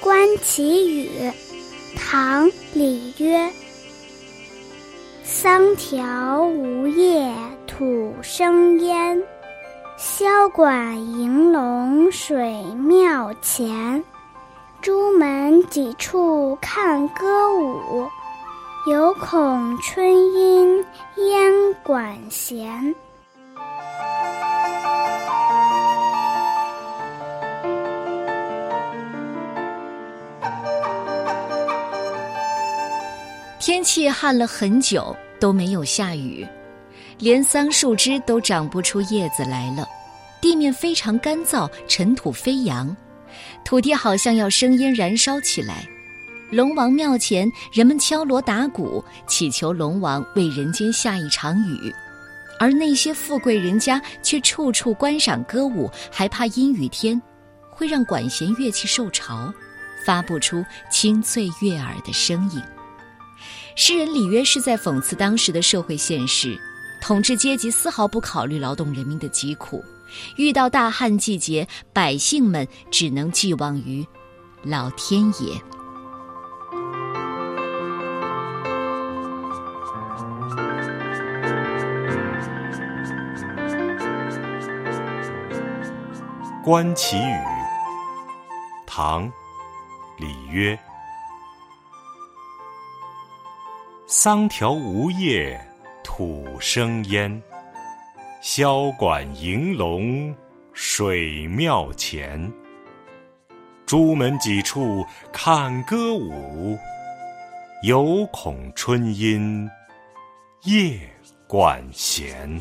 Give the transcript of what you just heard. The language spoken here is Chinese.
观其语，唐·李约。桑条无叶土生烟，箫管迎龙水庙前。朱门几处看歌舞，犹恐春阴烟管弦。天气旱了很久都没有下雨，连桑树枝都长不出叶子来了，地面非常干燥，尘土飞扬，土地好像要生烟燃烧起来。龙王庙前，人们敲锣打鼓，祈求龙王为人间下一场雨，而那些富贵人家却处处观赏歌舞，还怕阴雨天会让管弦乐器受潮，发不出清脆悦耳的声音。诗人李约是在讽刺当时的社会现实，统治阶级丝毫不考虑劳动人民的疾苦，遇到大旱季节，百姓们只能寄望于老天爷。观其语，唐·李约。桑条无叶土生烟，箫管迎龙水庙前。朱门几处看歌舞，犹恐春阴夜管弦。